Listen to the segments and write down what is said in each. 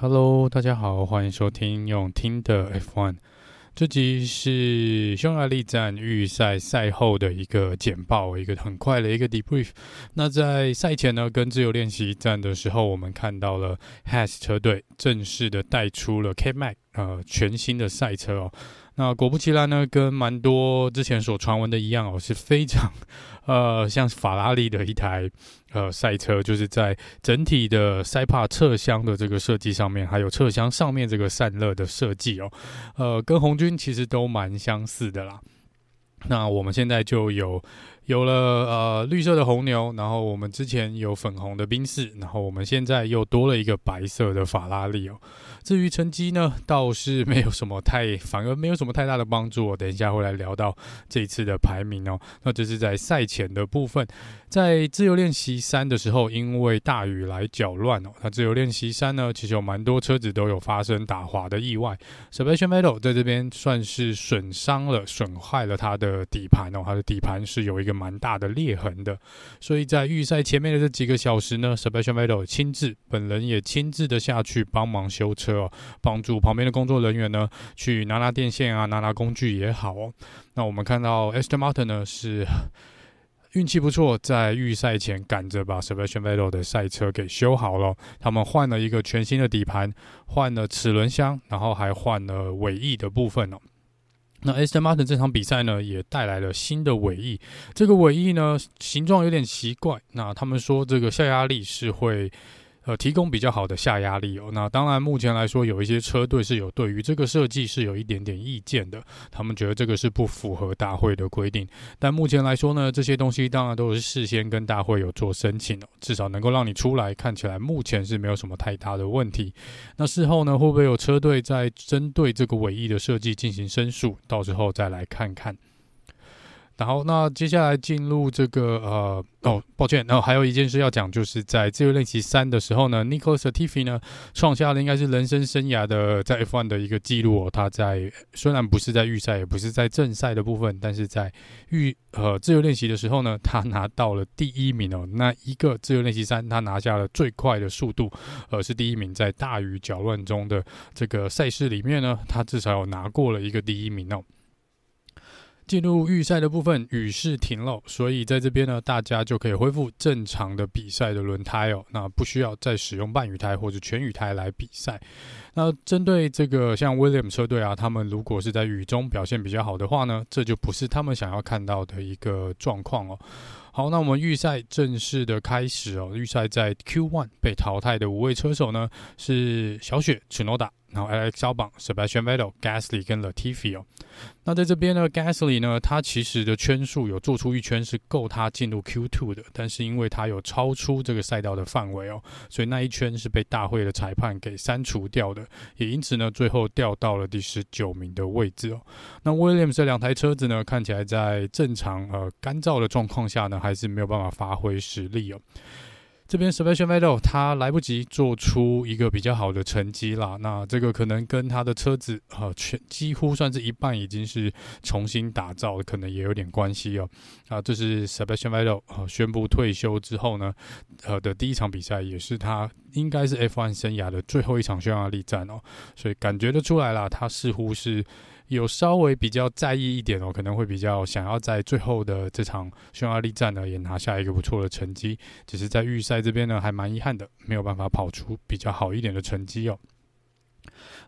Hello，大家好，欢迎收听用听的 F1。这集是匈牙利站预赛赛后的一个简报，一个很快的一个 debrief。那在赛前呢，跟自由练习站的时候，我们看到了 Has 车队正式的带出了 K Mac，呃全新的赛车哦。那果不其然呢，跟蛮多之前所传闻的一样哦，是非常呃像法拉利的一台呃赛车，就是在整体的赛帕侧箱的这个设计上面，还有侧箱上面这个散热的设计哦，呃，跟红军其实都蛮相似的啦。那我们现在就有有了呃绿色的红牛，然后我们之前有粉红的宾士，然后我们现在又多了一个白色的法拉利哦。至于成绩呢，倒是没有什么太，反而没有什么太大的帮助。我等一下会来聊到这一次的排名哦。那这是在赛前的部分，在自由练习三的时候，因为大雨来搅乱哦。那自由练习三呢，其实有蛮多车子都有发生打滑的意外。Sebastian Vettel 在这边算是损伤了、损坏了他的底盘哦，他的底盘是有一个蛮大的裂痕的。所以在预赛前面的这几个小时呢，Sebastian Vettel 亲自本人也亲自的下去帮忙修车哦。帮助旁边的工作人员呢，去拿拿电线啊，拿拿工具也好哦。那我们看到 Aston Martin 呢是运气不错，在预赛前赶着把 Sebastian Vettel 的赛车给修好了。他们换了一个全新的底盘，换了齿轮箱，然后还换了尾翼的部分哦。那 Aston Martin 这场比赛呢，也带来了新的尾翼。这个尾翼呢，形状有点奇怪。那他们说这个下压力是会。呃，提供比较好的下压力哦。那当然，目前来说，有一些车队是有对于这个设计是有一点点意见的。他们觉得这个是不符合大会的规定。但目前来说呢，这些东西当然都是事先跟大会有做申请哦，至少能够让你出来，看起来目前是没有什么太大的问题。那事后呢，会不会有车队在针对这个尾翼的设计进行申诉？到时候再来看看。然后，那接下来进入这个呃哦，抱歉，然后还有一件事要讲，就是在自由练习三的时候呢，Nicholas Latifi 呢创下了应该是人生生涯的在 F1 的一个记录哦。他在虽然不是在预赛，也不是在正赛的部分，但是在预呃自由练习的时候呢，他拿到了第一名哦。那一个自由练习三，他拿下了最快的速度，呃，是第一名。在大雨搅乱中的这个赛事里面呢，他至少有拿过了一个第一名哦。进入预赛的部分，雨势停了，所以在这边呢，大家就可以恢复正常的比赛的轮胎哦。那不需要再使用半雨胎或者全雨胎来比赛。那针对这个像 William 车队啊，他们如果是在雨中表现比较好的话呢，这就不是他们想要看到的一个状况哦。好，那我们预赛正式的开始哦。预赛在 Q1 被淘汰的五位车手呢，是小雪 Tsunoda。然后 Alex Albon、Sebastian Vettel、Gasly 跟 Latifi 哦，那在这边呢，Gasly 呢，他其实的圈数有做出一圈是够他进入 Q2 的，但是因为他有超出这个赛道的范围哦，所以那一圈是被大会的裁判给删除掉的，也因此呢，最后掉到了第十九名的位置哦。那 Williams 这两台车子呢，看起来在正常呃干燥的状况下呢，还是没有办法发挥实力哦。这边 Sebastian Vettel 他来不及做出一个比较好的成绩啦，那这个可能跟他的车子呃全几乎算是一半已经是重新打造，可能也有点关系哦。啊，这是 Sebastian Vettel 呃宣布退休之后呢，呃的第一场比赛，也是他应该是 F1 生涯的最后一场匈牙利站哦，所以感觉得出来啦，他似乎是。有稍微比较在意一点哦，可能会比较想要在最后的这场匈牙利站呢，也拿下一个不错的成绩。只是在预赛这边呢，还蛮遗憾的，没有办法跑出比较好一点的成绩哦。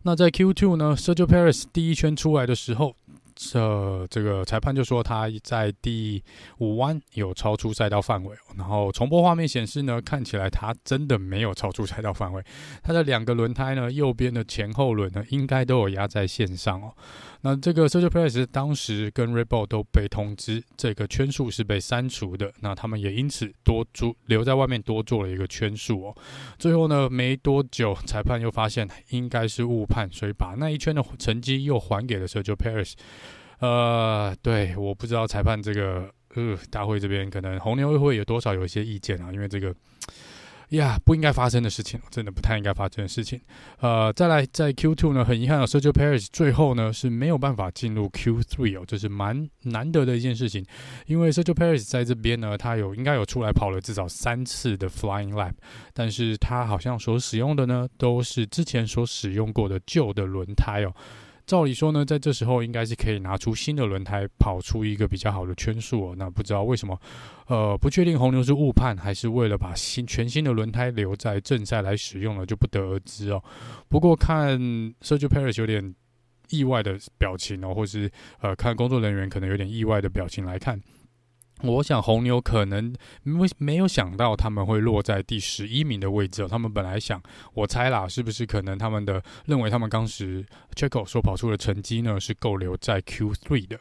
那在 Q2 呢，Sergio Perez 第一圈出来的时候。这这个裁判就说他在第五弯有超出赛道范围，然后重播画面显示呢，看起来他真的没有超出赛道范围，他的两个轮胎呢，右边的前后轮呢，应该都有压在线上哦。那这个 Sergio Perez 当时跟 Red Bull 都被通知这个圈数是被删除的，那他们也因此多做留在外面多做了一个圈数哦。最后呢，没多久裁判又发现应该是误判，所以把那一圈的成绩又还给了 Sergio Perez。呃，对，我不知道裁判这个呃大会这边可能红牛会有多少有一些意见啊，因为这个呀，不应该发生的事情，真的不太应该发生的事情。呃，再来在 Q2 呢，很遗憾的，Sergio Perez 最后呢是没有办法进入 Q3 哦，这是蛮难得的一件事情。因为 Sergio Perez 在这边呢，他有应该有出来跑了至少三次的 Flying Lap，但是他好像所使用的呢都是之前所使用过的旧的轮胎哦。照理说呢，在这时候应该是可以拿出新的轮胎，跑出一个比较好的圈数哦。那不知道为什么，呃，不确定红牛是误判，还是为了把新全新的轮胎留在正赛来使用了，就不得而知哦。不过看 Sergio Perez 有点意外的表情哦，或是呃，看工作人员可能有点意外的表情来看。我想红牛可能没没有想到他们会落在第十一名的位置哦。他们本来想，我猜啦，是不是可能他们的认为他们当时 Checo 所跑出的成绩呢是够留在 Q3 的。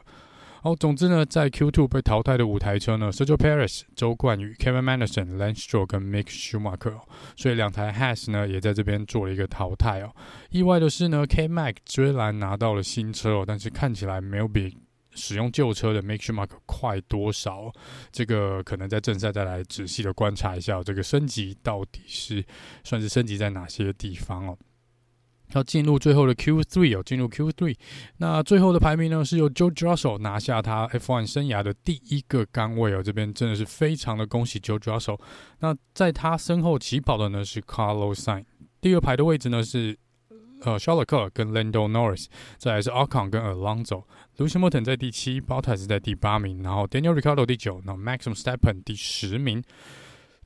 好，总之呢，在 Q2 被淘汰的五台车呢，Sergio Perez、周冠宇、Kevin Magnussen、Lance Stroll 跟 Mick Schumacher，所以两台 Has 呢也在这边做了一个淘汰哦。意外的是呢，K-Mag 虽然拿到了新车哦，但是看起来没有比。使用旧车的 Make Mark 快多少？这个可能在正赛再来仔细的观察一下，这个升级到底是算是升级在哪些地方哦？要进入最后的 Q3 哦，进入 Q3，那最后的排名呢是由 Joe Russell 拿下他 F1 生涯的第一个杆位哦，这边真的是非常的恭喜 Joe Russell。那在他身后起跑的呢是 Carlos Sain，第二排的位置呢是。呃 s h a r l e r 跟 Lando Norris，再来是 Ocon 跟 Alonso Lucy Morton 在第七，Bota 是在第八名，然后 Daniel Ricardo 第九，然后 Maxim s t e p e n 第十名。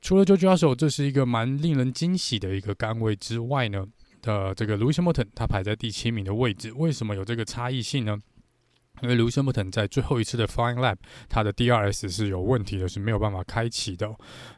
除了992手，这是一个蛮令人惊喜的一个杆位之外呢。的这个 Lucy Morton，他排在第七名的位置，为什么有这个差异性呢？因为 Lewis Hamilton 在最后一次的 Flying Lap，他的 DRS 是有问题的，是没有办法开启的。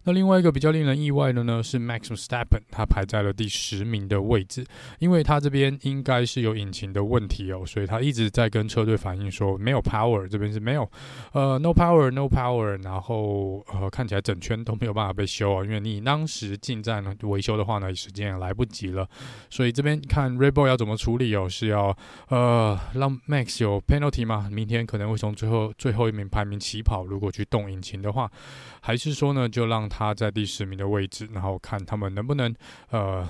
那另外一个比较令人意外的呢，是 Max Verstappen，他排在了第十名的位置，因为他这边应该是有引擎的问题哦，所以他一直在跟车队反映说没有 power，这边是没有，呃，no power，no power，然后呃看起来整圈都没有办法被修啊，因为你当时进站维修的话呢，时间也来不及了，所以这边看 r e b o l 要怎么处理哦，是要呃让 Max 有 penalty 吗？啊，明天可能会从最后最后一名排名起跑，如果去动引擎的话，还是说呢，就让他在第十名的位置，然后看他们能不能呃，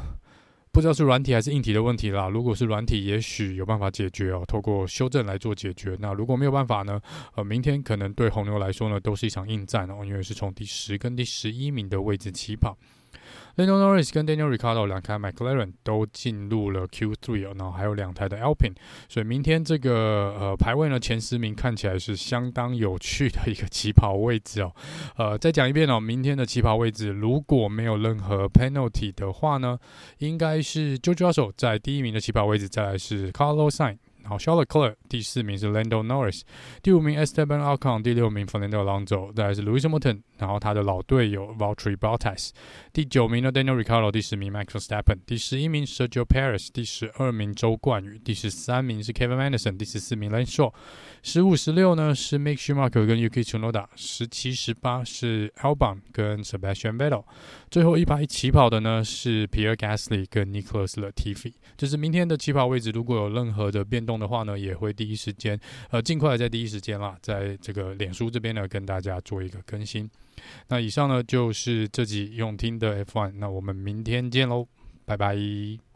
不知道是软体还是硬体的问题啦。如果是软体，也许有办法解决哦，透过修正来做解决。那如果没有办法呢，呃，明天可能对红牛来说呢，都是一场硬战哦，因为是从第十跟第十一名的位置起跑。Lando Norris 跟 Daniel r i c a r d o 两台 McLaren 都进入了 Q3 哦，然后还有两台的 Alpine，所以明天这个呃排位呢，前十名看起来是相当有趣的一个起跑位置哦。呃，再讲一遍哦，明天的起跑位置如果没有任何 penalty 的话呢，应该是 George Russell 在第一名的起跑位置，再来是 Carlos Sain。然后，Charles Leclerc 第四名是 Lando Norris，第五名 Esteban Ocon，第六名 Fernando Alonso，再来是 Lewis Hamilton，然后他的老队友 Valtteri Bottas，第九名呢 Daniel Ricciardo，第十名 Max Verstappen，第十一名 Sergio Perez，第十二名周冠宇，第十三名是 Kevin m a n d e r s o n 第十四名 lancel 十五、十六呢是 Mick Schumacher 跟 Yuki Tsunoda，十七、十八是 Albon 跟 Sebastian Vettel，最后一排起跑的呢是 Pierre Gasly 跟 Nicholas Latifi，就是明天的起跑位置如果有任何的变动的话呢，也会第一时间，呃，尽快在第一时间啦，在这个脸书这边呢，跟大家做一个更新。那以上呢，就是这集用听的 F One，那我们明天见喽，拜拜。